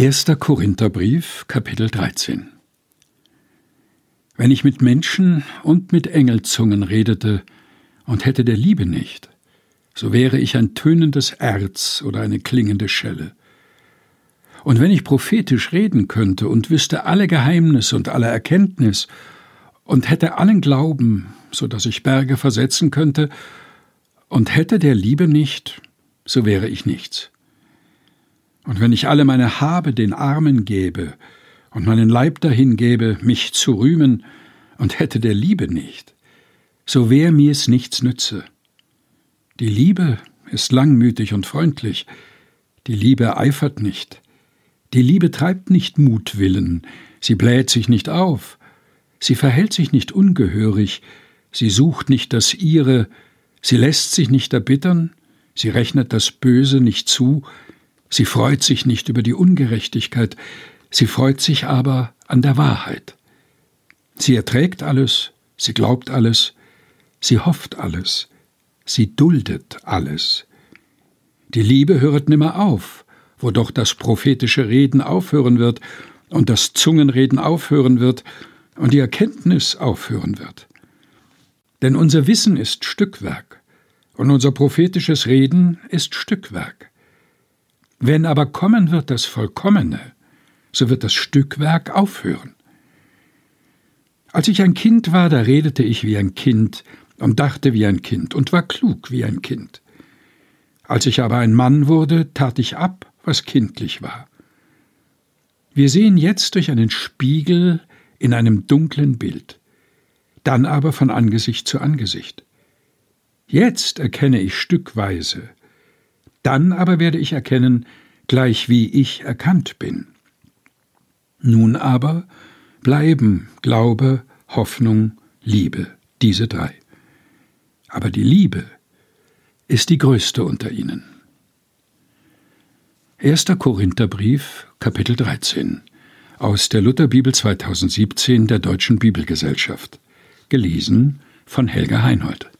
1. Korintherbrief, Kapitel 13 Wenn ich mit Menschen und mit Engelzungen redete und hätte der Liebe nicht, so wäre ich ein tönendes Erz oder eine klingende Schelle. Und wenn ich prophetisch reden könnte und wüsste alle Geheimnisse und alle Erkenntnis und hätte allen Glauben, so dass ich Berge versetzen könnte, und hätte der Liebe nicht, so wäre ich nichts. Und wenn ich alle meine Habe den Armen gäbe und meinen Leib dahin gäbe, mich zu rühmen, und hätte der Liebe nicht, so wär mir's nichts nütze. Die Liebe ist langmütig und freundlich, die Liebe eifert nicht, die Liebe treibt nicht Mutwillen, sie bläht sich nicht auf, sie verhält sich nicht ungehörig, sie sucht nicht das ihre, sie lässt sich nicht erbittern, sie rechnet das Böse nicht zu, Sie freut sich nicht über die Ungerechtigkeit, sie freut sich aber an der Wahrheit. Sie erträgt alles, sie glaubt alles, sie hofft alles, sie duldet alles. Die Liebe höret nimmer auf, wo doch das prophetische Reden aufhören wird und das Zungenreden aufhören wird und die Erkenntnis aufhören wird. Denn unser Wissen ist Stückwerk und unser prophetisches Reden ist Stückwerk. Wenn aber kommen wird das Vollkommene, so wird das Stückwerk aufhören. Als ich ein Kind war, da redete ich wie ein Kind und dachte wie ein Kind und war klug wie ein Kind. Als ich aber ein Mann wurde, tat ich ab, was kindlich war. Wir sehen jetzt durch einen Spiegel in einem dunklen Bild, dann aber von Angesicht zu Angesicht. Jetzt erkenne ich stückweise, dann aber werde ich erkennen, gleich wie ich erkannt bin. Nun aber bleiben Glaube, Hoffnung, Liebe, diese drei. Aber die Liebe ist die größte unter ihnen. 1. Korintherbrief, Kapitel 13 aus der Lutherbibel 2017 der Deutschen Bibelgesellschaft. Gelesen von Helga Heinold.